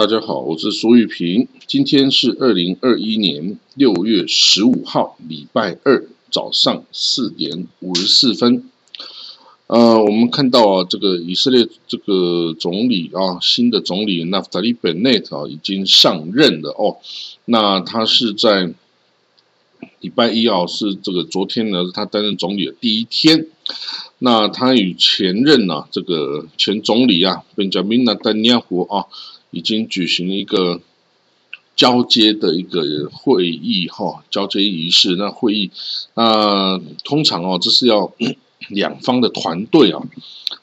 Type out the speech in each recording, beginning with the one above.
大家好，我是苏玉平。今天是二零二一年六月十五号，礼拜二早上四点五十四分。呃，我们看到啊，这个以色列这个总理啊，新的总理纳夫塔利本内特啊，已经上任了哦。那他是在礼拜一啊，是这个昨天呢，他担任总理的第一天。那他与前任呢，这个前总理啊，本贾明纳丹尼亚胡啊。已经举行一个交接的一个会议哈，交接仪式。那会议，那通常哦，这是要 两方的团队啊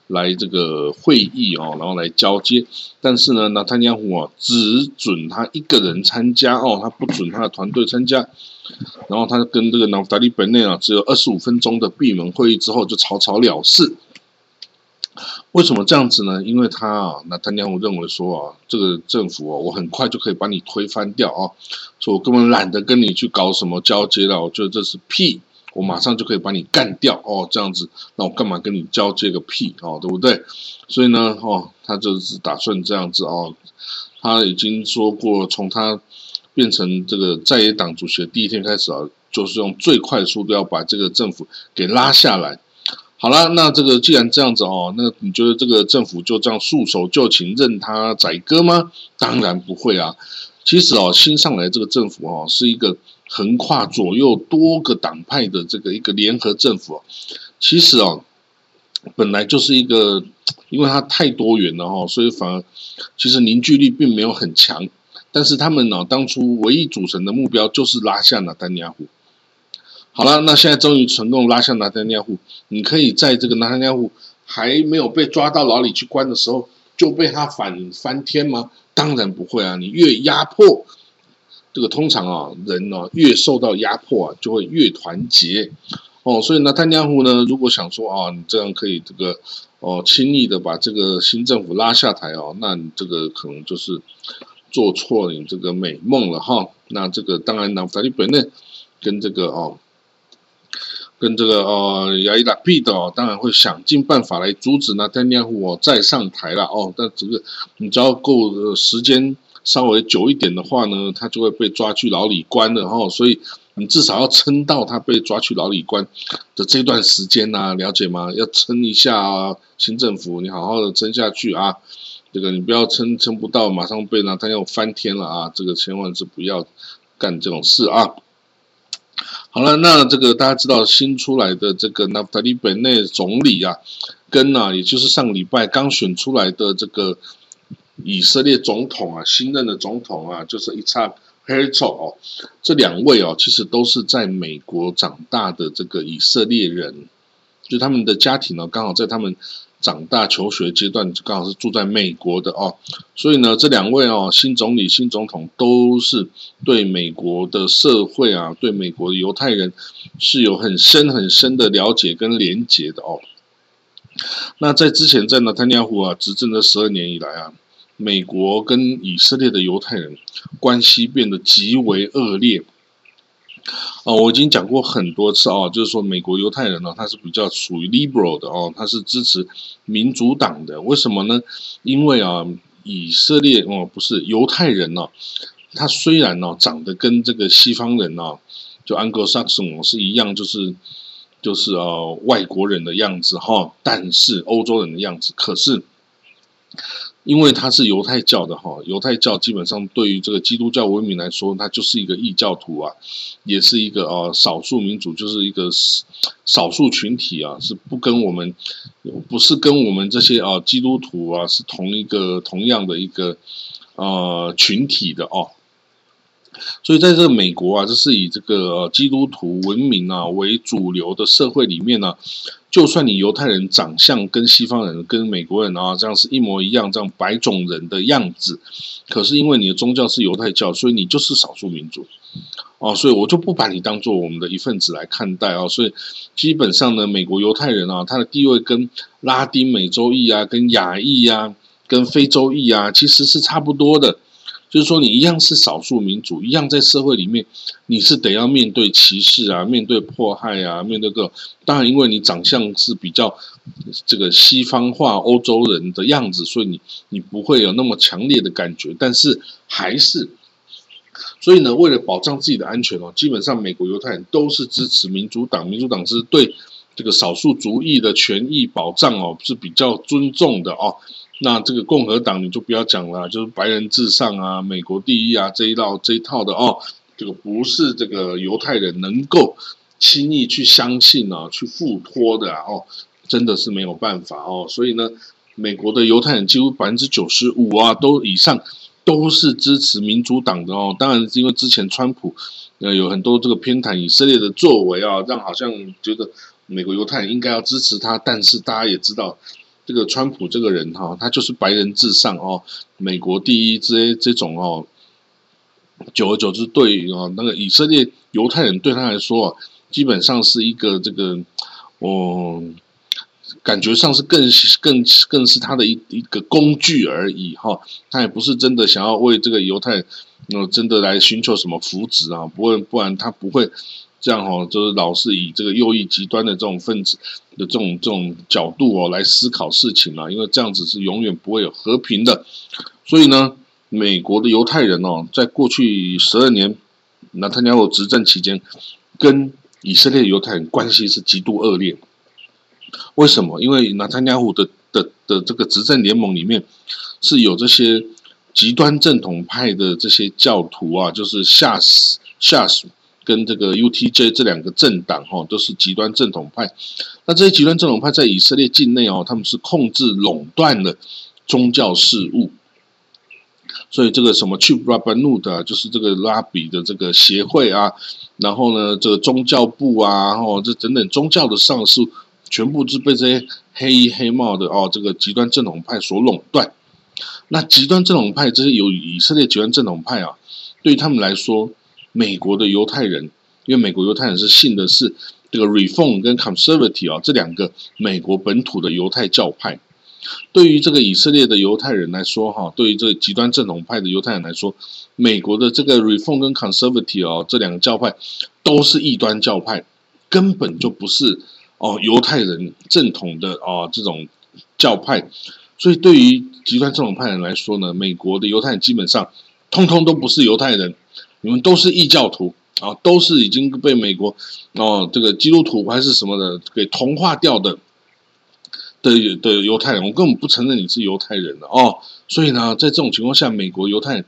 来这个会议哦，然后来交接。但是呢，那他尼胡啊只准他一个人参加哦，他不准他的团队参加。然后他跟这个纳达利本内啊，只有二十五分钟的闭门会议之后，就草草了事。为什么这样子呢？因为他啊，那丹尼尔认为说啊，这个政府哦，我很快就可以把你推翻掉啊，说我根本懒得跟你去搞什么交接了，我觉得这是屁，我马上就可以把你干掉哦，这样子，那我干嘛跟你交接个屁哦，对不对？所以呢，哦，他就是打算这样子哦，他已经说过，从他变成这个在野党主席的第一天开始啊，就是用最快速度要把这个政府给拉下来。好了，那这个既然这样子哦，那你觉得这个政府就这样束手就擒，任他宰割吗？当然不会啊。其实哦，新上来这个政府哦，是一个横跨左右多个党派的这个一个联合政府。其实哦，本来就是一个，因为它太多元了哈，所以反而其实凝聚力并没有很强。但是他们呢，当初唯一组成的目标就是拉下了丹尼亚胡。好了，那现在终于成功拉下拿丹尼亚胡，你可以在这个拿丹尼亚胡还没有被抓到牢里去关的时候，就被他反翻天吗？当然不会啊！你越压迫，这个通常啊，人呢越受到压迫啊，就会越团结哦。所以呢，丹尼亚胡呢，如果想说啊，你这样可以这个哦，轻易的把这个新政府拉下台哦，那你这个可能就是做错你这个美梦了哈。那这个当然，那法律本内跟这个哦。跟这个呃亚伊拉比的哦，当然会想尽办法来阻止那丹尼尔胡哦再上台了哦。但这个你只要够时间稍微久一点的话呢，他就会被抓去牢里关了哈。所以你至少要撑到他被抓去牢里关的这段时间呐，了解吗？要撑一下啊，新政府你好好的撑下去啊。这个你不要撑撑不到，马上被那他要翻天了啊。这个千万是不要干这种事啊。好了，那这个大家知道新出来的这个纳夫塔利本内总理啊，跟啊，也就是上礼拜刚选出来的这个以色列总统啊，新任的总统啊，就是伊查赫尔佐哦，这两位哦，其实都是在美国长大的这个以色列人，就他们的家庭呢，刚好在他们。长大求学阶段刚好是住在美国的哦，所以呢，这两位哦，新总理、新总统都是对美国的社会啊，对美国的犹太人是有很深很深的了解跟连结的哦。那在之前在纳坦尼亚胡啊执政的十二年以来啊，美国跟以色列的犹太人关系变得极为恶劣。哦，我已经讲过很多次哦，就是说美国犹太人呢，他是比较属于 liberal 的哦，他是支持民主党的。为什么呢？因为啊，以色列哦，不是犹太人呢，他虽然呢长得跟这个西方人呢，就 Anglo-Saxon 是一样，就是就是呃外国人的样子哈，但是欧洲人的样子，可是。因为他是犹太教的哈，犹太教基本上对于这个基督教文明来说，它就是一个异教徒啊，也是一个呃少数民族，就是一个少数群体啊，是不跟我们不是跟我们这些啊基督徒啊是同一个同样的一个呃群体的哦。所以在这个美国啊，这是以这个基督徒文明啊为主流的社会里面呢。就算你犹太人长相跟西方人、跟美国人啊这样是一模一样，这样白种人的样子，可是因为你的宗教是犹太教，所以你就是少数民族哦，所以我就不把你当做我们的一份子来看待啊。所以基本上呢，美国犹太人啊，他的地位跟拉丁美洲裔啊、跟亚裔啊、跟非洲裔啊，其实是差不多的。就是说，你一样是少数民族，一样在社会里面，你是得要面对歧视啊，面对迫害啊，面对个当然，因为你长相是比较这个西方化欧洲人的样子，所以你你不会有那么强烈的感觉。但是还是，所以呢，为了保障自己的安全哦，基本上美国犹太人都是支持民主党，民主党是对这个少数族裔的权益保障哦是比较尊重的哦。那这个共和党你就不要讲了，就是白人至上啊，美国第一啊这一套这一套的哦，这个不是这个犹太人能够轻易去相信啊，去付托的啊哦，真的是没有办法哦。所以呢，美国的犹太人几乎百分之九十五啊都以上都是支持民主党的哦。当然因为之前川普呃有很多这个偏袒以色列的作为啊，让好像觉得美国犹太人应该要支持他，但是大家也知道。这个川普这个人哈，他就是白人至上哦，美国第一这这种哦，久而久之对哦，那个以色列犹太人对他来说，基本上是一个这个哦，感觉上是更更更是他的一一个工具而已哈，他也不是真的想要为这个犹太呃真的来寻求什么福祉啊，不会不然他不会。这样哦，就是老是以这个右翼极端的这种分子的这种这种角度哦来思考事情啊，因为这样子是永远不会有和平的。所以呢，美国的犹太人哦，在过去十二年，纳坦雅胡执政期间，跟以色列犹太人关系是极度恶劣。为什么？因为纳坦雅胡的的的这个执政联盟里面是有这些极端正统派的这些教徒啊，就是吓死吓死。跟这个 UTJ 这两个政党哈，都是极端正统派。那这些极端正统派在以色列境内哦，他们是控制垄断了宗教事务。所以这个什么 Chief Rabbanut 的，就是这个拉比的这个协会啊，然后呢，这个宗教部啊，哦，这等等宗教的上市，全部是被这些黑衣黑帽的哦，这个极端正统派所垄断。那极端正统派这些有以色列极端正统派啊，对他们来说。美国的犹太人，因为美国犹太人是信的是这个 Reform 跟 Conservative 啊这两个美国本土的犹太教派。对于这个以色列的犹太人来说，哈，对于这个极端正统派的犹太人来说，美国的这个 Reform 跟 Conservative 哦这两个教派都是异端教派，根本就不是哦犹太人正统的哦这种教派。所以对于极端正统派人来说呢，美国的犹太人基本上通通都不是犹太人。你们都是异教徒啊，都是已经被美国哦这个基督徒还是什么的给同化掉的的的犹太人，我根本不承认你是犹太人的哦。所以呢，在这种情况下，美国犹太人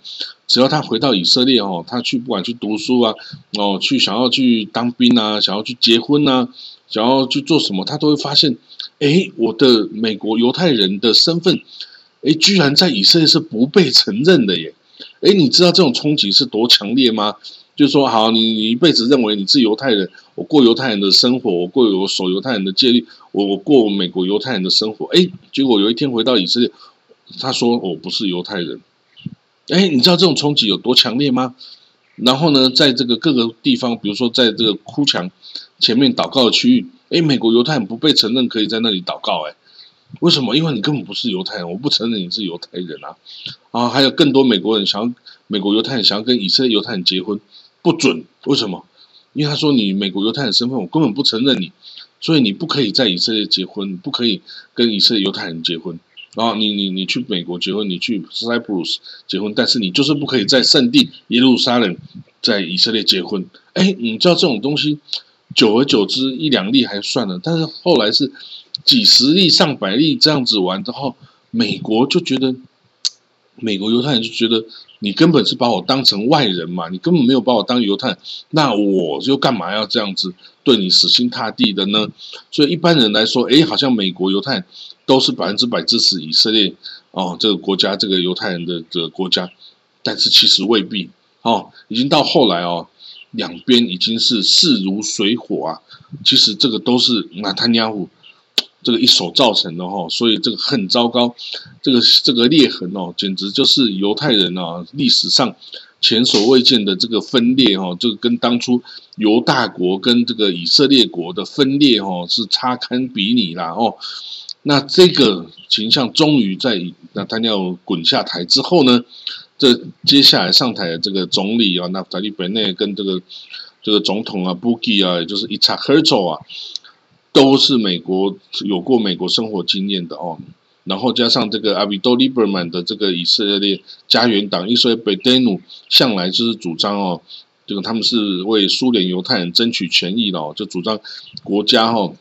只要他回到以色列哦，他去不管去读书啊，哦去想要去当兵啊，想要去结婚啊，想要去做什么，他都会发现，哎，我的美国犹太人的身份，哎，居然在以色列是不被承认的耶。哎，你知道这种冲击是多强烈吗？就是说，好，你你一辈子认为你是犹太人，我过犹太人的生活，我过我守犹太人的戒律，我我过美国犹太人的生活。哎，结果有一天回到以色列，他说我不是犹太人。哎，你知道这种冲击有多强烈吗？然后呢，在这个各个地方，比如说在这个哭墙前面祷告的区域，哎，美国犹太人不被承认，可以在那里祷告。哎。为什么？因为你根本不是犹太人，我不承认你是犹太人啊！啊，还有更多美国人想要美国犹太人想要跟以色列犹太人结婚，不准。为什么？因为他说你美国犹太人身份，我根本不承认你，所以你不可以在以色列结婚，不可以跟以色列犹太人结婚。然后你你你去美国结婚，你去 Cyprus 结婚，但是你就是不可以在圣地耶路撒冷在以色列结婚。哎，你知道这种东西，久而久之一两例还算了，但是后来是。几十例、上百例这样子玩之后，美国就觉得，美国犹太人就觉得你根本是把我当成外人嘛，你根本没有把我当犹太，那我就干嘛要这样子对你死心塌地的呢？所以一般人来说，哎，好像美国犹太都是百分之百支持以色列哦，这个国家这个犹太人的这个国家，但是其实未必哦，已经到后来哦，两边已经是势如水火啊，其实这个都是纳坦雅胡。这个一手造成的哈，所以这个很糟糕，这个这个裂痕哦，简直就是犹太人啊历史上前所未见的这个分裂哈，这个跟当初犹大国跟这个以色列国的分裂哈是差堪比拟啦哦，那这个形象终于在那他要滚下台之后呢，这接下来上台的这个总理啊，那塔利本内跟这个这个总统啊，Buki 啊，也就是 Itzhak Herzog 啊，都是美国有过美国生活经验的哦。然后加上这个阿比多利伯曼的这个以色列家园党，以色列贝德努向来就是主张哦，这个他们是为苏联犹太人争取权益的哦，就主张国家哈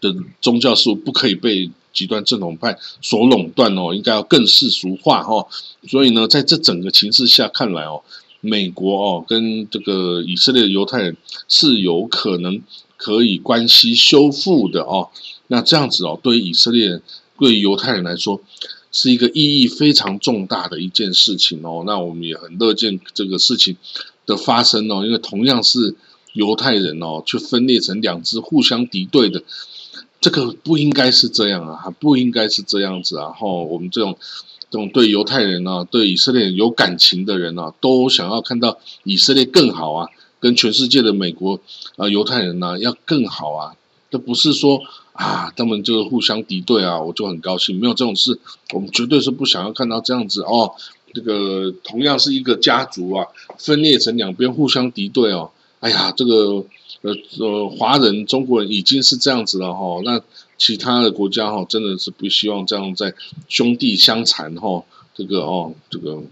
的宗教事务不可以被极端正统派所垄断哦，应该要更世俗化哈。所以呢，在这整个情势下看来哦，美国哦跟这个以色列的犹太人是有可能可以关系修复的哦。那这样子哦，对于以色列。对犹太人来说，是一个意义非常重大的一件事情哦。那我们也很乐见这个事情的发生哦，因为同样是犹太人哦，却分裂成两支互相敌对的，这个不应该是这样啊，不应该是这样子啊。后我们这种这种对犹太人啊、对以色列有感情的人啊，都想要看到以色列更好啊，跟全世界的美国啊犹太人呢要更好啊，这不是说。啊，他们就互相敌对啊，我就很高兴。没有这种事，我们绝对是不想要看到这样子哦。这个同样是一个家族啊，分裂成两边互相敌对哦。哎呀，这个呃呃，华人、中国人已经是这样子了哈。那其他的国家哈，真的是不希望这样在兄弟相残哈。这个哦，这个。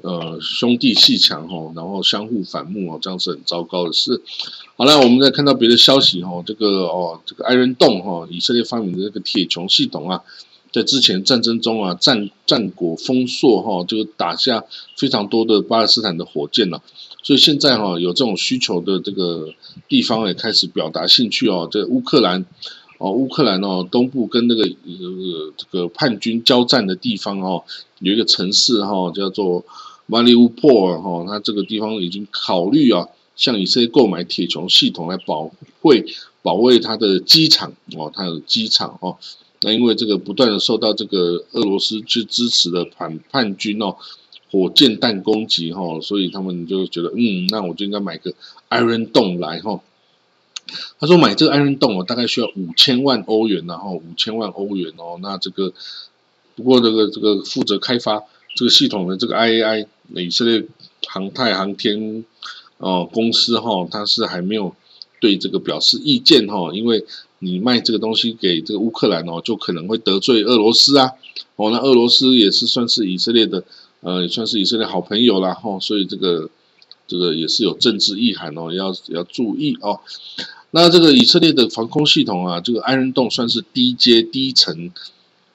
呃，兄弟戏强哈，然后相互反目哦，这样是很糟糕的事。好了，我们再看到别的消息哈，这个哦，这个艾伦洞哈，以色列发明的这个铁穹系统啊，在之前战争中啊，战战果丰硕哈，就打下非常多的巴勒斯坦的火箭了。所以现在哈，有这种需求的这个地方也开始表达兴趣哦。这乌克兰哦，乌克兰哦，东部跟那个呃这个叛军交战的地方哦，有一个城市哈，叫做。马里乌波尔哈，它这个地方已经考虑啊，向以色列购买铁穹系统来保卫保卫它的机场哦，它的机场哦。那因为这个不断的受到这个俄罗斯去支持的叛叛军哦，火箭弹攻击哈，所以他们就觉得嗯，那我就应该买个 Iron Dome 来哈。他说买这个 Iron Dome 大概需要五千万欧元，然后五千万欧元哦。那这个不过这个这个负责开发。这个系统的这个 IAI 以色列航太航天哦公司哈，它是还没有对这个表示意见哈，因为你卖这个东西给这个乌克兰哦，就可能会得罪俄罗斯啊哦，那俄罗斯也是算是以色列的呃，也算是以色列好朋友啦哈，所以这个这个也是有政治意涵哦，要要注意哦。那这个以色列的防空系统啊，这个安人洞算是低阶低层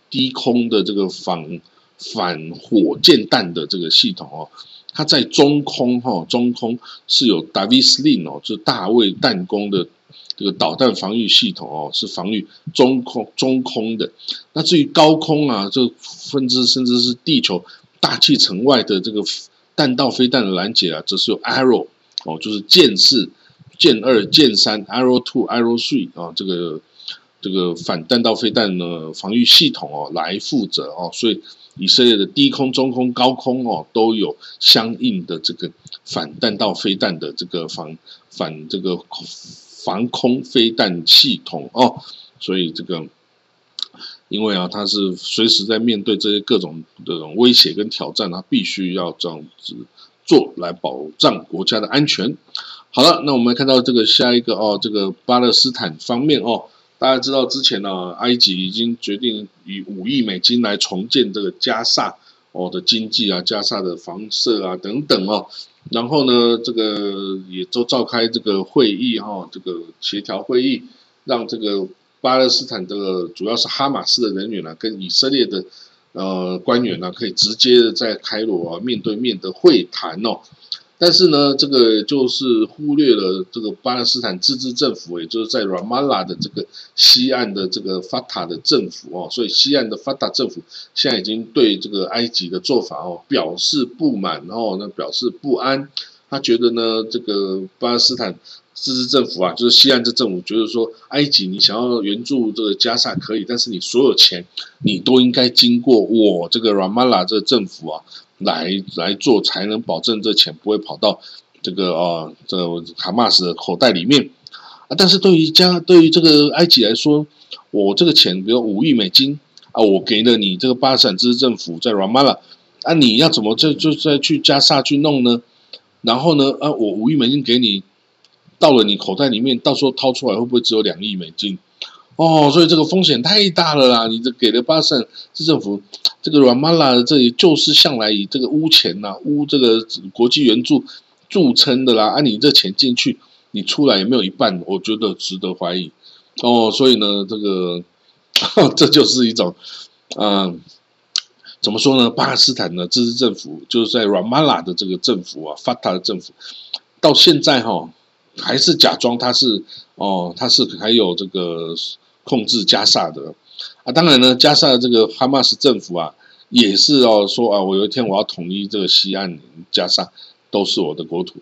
低空的这个防。反火箭弹的这个系统哦，它在中空哈，中空是有 Davis Lin 哦，就是大卫弹弓的这个导弹防御系统哦，是防御中空中空的。那至于高空啊，这分支甚至是地球大气层外的这个弹道飞弹的拦截啊，则是由 Arrow 哦，就是箭四、箭二、箭三、Arrow Two、Arrow Three 啊，这个这个反弹道飞弹的防御系统哦来负责哦，所以。以色列的低空、中空、高空哦，都有相应的这个反弹道飞弹的这个防反这个防空飞弹系统哦，所以这个因为啊，他是随时在面对这些各种这种威胁跟挑战，他必须要这样子做来保障国家的安全。好了，那我们看到这个下一个哦，这个巴勒斯坦方面哦。大家知道之前呢，埃及已经决定以五亿美金来重建这个加萨哦的经济啊，加萨的房舍啊等等哦。然后呢，这个也都召开这个会议哈，这个协调会议，让这个巴勒斯坦的主要是哈马斯的人员呢，跟以色列的呃官员呢，可以直接的在开罗啊面对面的会谈哦。但是呢，这个就是忽略了这个巴勒斯坦自治政府，也就是在 Ramallah 的这个西岸的这个 fata 的政府哦，所以西岸的 fata 政府现在已经对这个埃及的做法哦表示不满，然后呢表示不安，他觉得呢这个巴勒斯坦自治政府啊，就是西岸这政府觉得说，埃及你想要援助这个加萨可以，但是你所有钱你都应该经过我这个 Ramallah 这个政府啊。来来做，才能保证这钱不会跑到这个啊，这哈马斯的口袋里面。啊，但是对于加对于这个埃及来说，我这个钱，比如五亿美金啊，我给了你这个巴勒斯坦自治政府在 Ramallah，啊，你要怎么再就再去加沙去弄呢？然后呢，啊，我五亿美金给你，到了你口袋里面，到时候掏出来会不会只有两亿美金？哦，所以这个风险太大了啦！你这给了巴勒斯坦自治政府这个 Ramallah 这里就是向来以这个污钱呐、污这个国际援助著称的啦，啊，你这钱进去。你出来也没有一半，我觉得值得怀疑哦。所以呢，这个 这就是一种，嗯，怎么说呢？巴勒斯坦的自治政府就是在 Ramallah 的这个政府啊，Fata 的政府，到现在哈还是假装他是哦，他是还有这个控制加萨的啊。当然呢，加萨的这个哈马斯政府啊，也是哦说啊，我有一天我要统一这个西岸加萨，都是我的国土。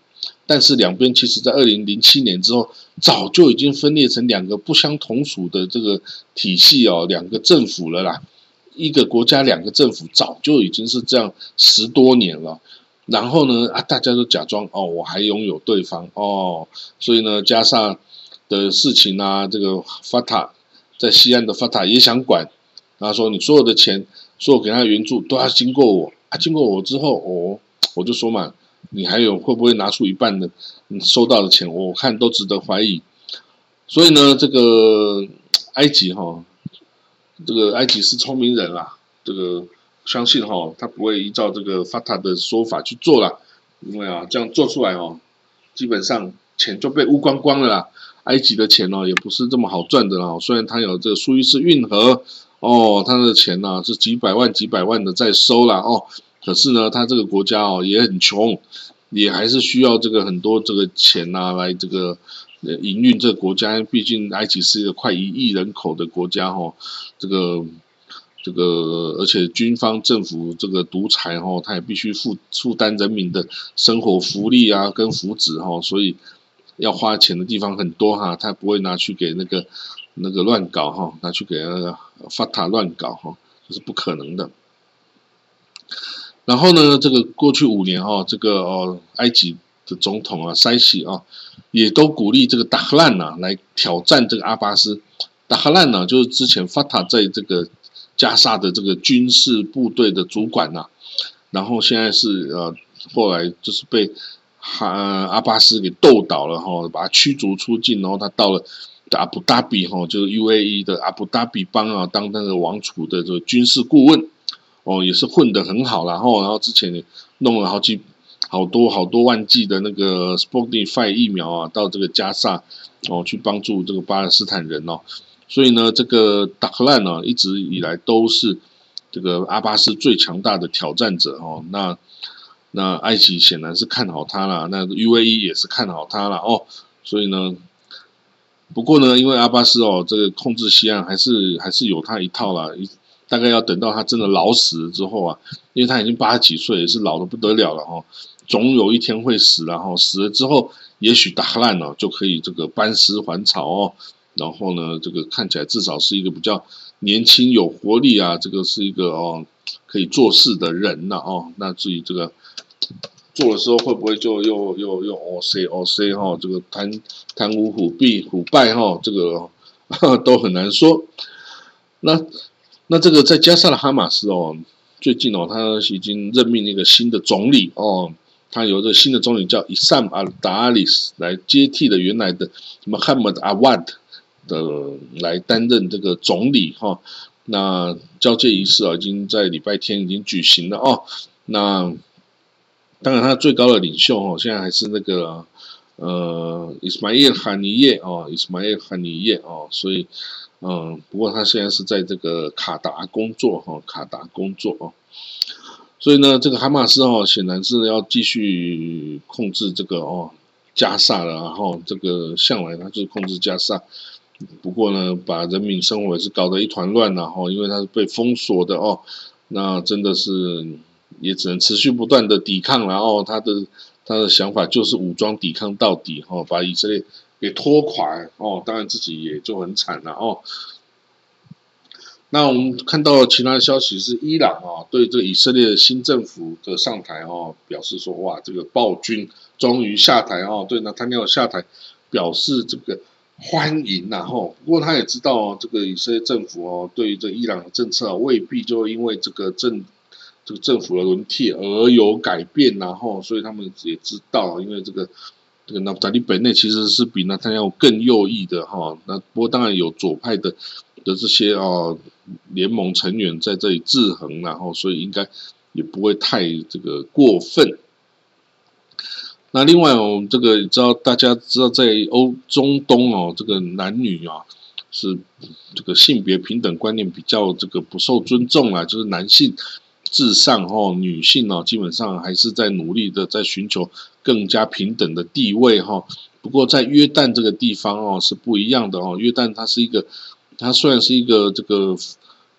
但是两边其实，在二零零七年之后，早就已经分裂成两个不相同属的这个体系哦，两个政府了啦。一个国家两个政府，早就已经是这样十多年了。然后呢，啊，大家都假装哦，我还拥有对方哦，所以呢，加上的事情啊，这个法塔在西安的法塔也想管，他说你所有的钱，所有给他的援助都要经过我啊，经过我之后，哦，我就说嘛。你还有会不会拿出一半的你收到的钱？我看都值得怀疑。所以呢，这个埃及哈，这个埃及是聪明人啦，这个相信哈，他不会依照这个法塔的说法去做了，因为啊，这样做出来哦，基本上钱就被污光光了啦。埃及的钱哦，也不是这么好赚的啦。虽然他有这个苏伊士运河哦，他的钱呢是几百万、几百万的在收了哦。可是呢，他这个国家哦也很穷，也还是需要这个很多这个钱呐来这个营运这个国家。毕竟埃及是一个快一亿人口的国家哈，这个这个而且军方政府这个独裁哈，他也必须负负担人民的生活福利啊跟福祉哈，所以要花钱的地方很多哈，他不会拿去给那个那个乱搞哈，拿去给那个法塔乱搞哈，这是不可能的。然后呢，这个过去五年哈，这个哦，埃及的总统啊，塞西啊，也都鼓励这个达赫兰呐来挑战这个阿巴斯。达赫兰呢，就是之前法塔在这个加沙的这个军事部队的主管呐，然后现在是呃，后来就是被哈阿巴斯给斗倒了哈，把他驱逐出境，然后他到了阿布达比哈，就是 U A E 的阿布达比邦啊，当那个王储的这个军事顾问。哦，也是混得很好，然后，然后之前弄了好几好多好多万剂的那个 Spotify 疫苗啊，到这个加沙哦，去帮助这个巴勒斯坦人哦。所以呢，这个达克兰呢，一直以来都是这个阿巴斯最强大的挑战者哦。那那埃及显然是看好他了，那 UAE 也是看好他了哦。所以呢，不过呢，因为阿巴斯哦，这个控制西岸还是还是有他一套啦。大概要等到他真的老死了之后啊，因为他已经八十几岁，也是老的不得了了哈，总有一天会死，然后死了之后，也许达烂了就可以这个班师还朝哦，然后呢，这个看起来至少是一个比较年轻有活力啊，这个是一个哦可以做事的人了哦，那至于这个做的时候会不会就又又又哦 C 哦 C 哈，这个贪贪污腐弊腐败哈，这个 都很难说，那。那这个在加沙的哈马斯哦，最近哦，他已经任命一个新的总理哦，他由这个新的总理叫伊萨姆阿达里斯来接替了原来的什么汉默德阿瓦德的来担任这个总理哈。那交接仪式啊，已经在礼拜天已经举行了哦。那当然，他最高的领袖哦，现在还是那个呃伊斯迈尔哈尼耶哦，伊斯迈尔哈尼耶哦，所以。嗯，不过他现在是在这个卡达工作哈，卡达工作哦，所以呢，这个哈马斯哦，显然是要继续控制这个哦加萨了，然后这个向来他就是控制加萨，不过呢，把人民生活也是搞得一团乱然后因为他是被封锁的哦，那真的是也只能持续不断的抵抗，然后他的他的想法就是武装抵抗到底哈，把以色列。给拖垮哦，当然自己也就很惨了哦。那我们看到其他的消息是，伊朗啊对这以色列的新政府的上台哦，表示说哇，这个暴君终于下台哦，对那他要下台表示这个欢迎然后，不过他也知道这个以色列政府哦，对于这伊朗的政策未必就因为这个政这个政府的轮替而有改变，然后所以他们也知道，因为这个这个纳塔利本内其实是比纳坦要更右翼的哈。那不过当然有左派的的这些哦联盟成员在这里制衡，然后所以应该也不会太这个过分。那另外，我们这个知道，大家知道，在欧中东哦，这个男女啊是这个性别平等观念比较这个不受尊重啊，就是男性至上哦，女性哦基本上还是在努力的在寻求更加平等的地位哈。不过在约旦这个地方哦是不一样的哦，约旦它是一个，它虽然是一个这个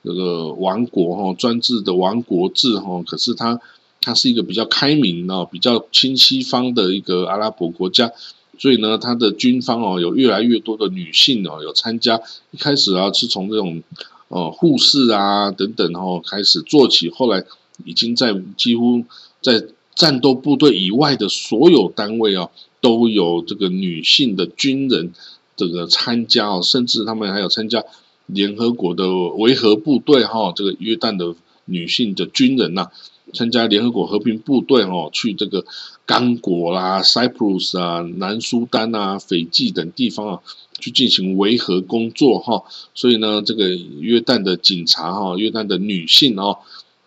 这个王国哈，专制的王国制哈，可是它。它是一个比较开明哦，比较亲西方的一个阿拉伯国家，所以呢，它的军方哦有越来越多的女性哦有参加。一开始啊是从这种呃护士啊等等哦开始做起，后来已经在几乎在战斗部队以外的所有单位啊都有这个女性的军人这个参加哦，甚至他们还有参加联合国的维和部队哈，这个约旦的女性的军人呐。参加联合国和平部队哦，去这个刚果啦、Cyprus 啊、南苏丹啊、斐济等地方啊，去进行维和工作哈。所以呢，这个约旦的警察哈，约旦的女性哦，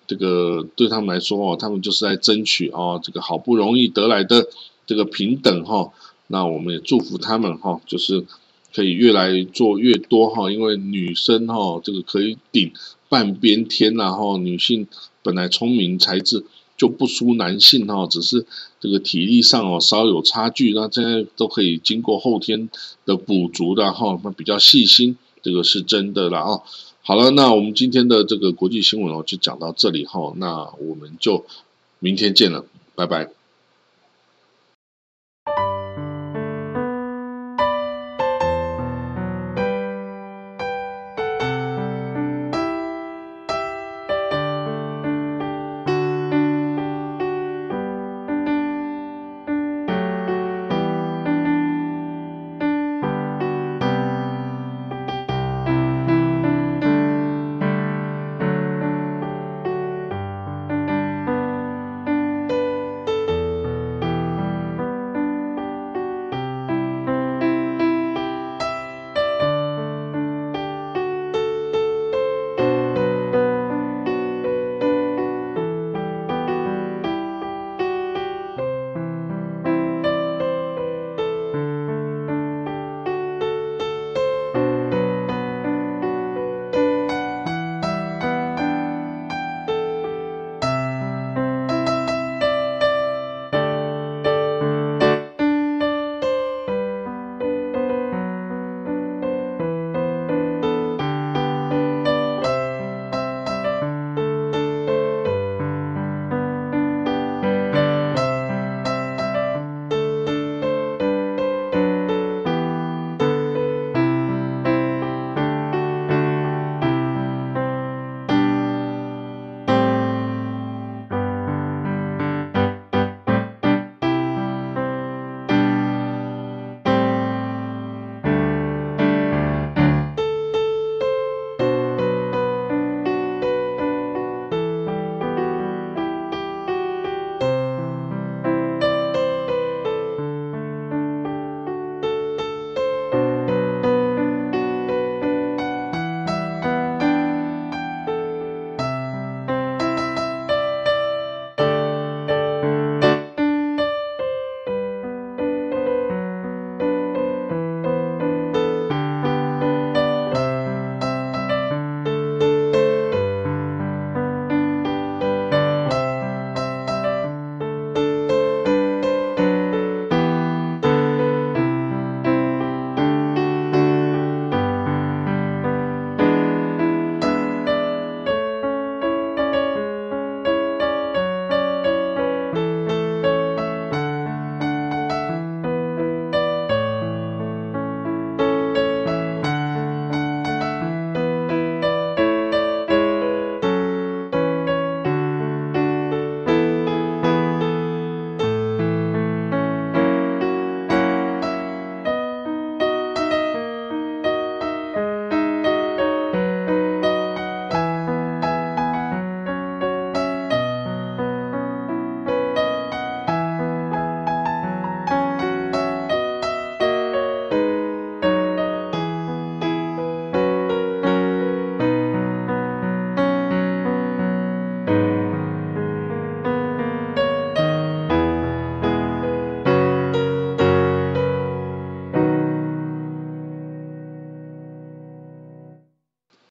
这个对他们来说哦，他们就是在争取哦，这个好不容易得来的这个平等哈。那我们也祝福他们哈，就是可以越来做越多哈，因为女生哈，这个可以顶半边天然后女性。本来聪明才智就不输男性哈，只是这个体力上哦稍有差距，那现在都可以经过后天的补足的哈，那比较细心，这个是真的了啊。好了，那我们今天的这个国际新闻哦就讲到这里哈，那我们就明天见了，拜拜。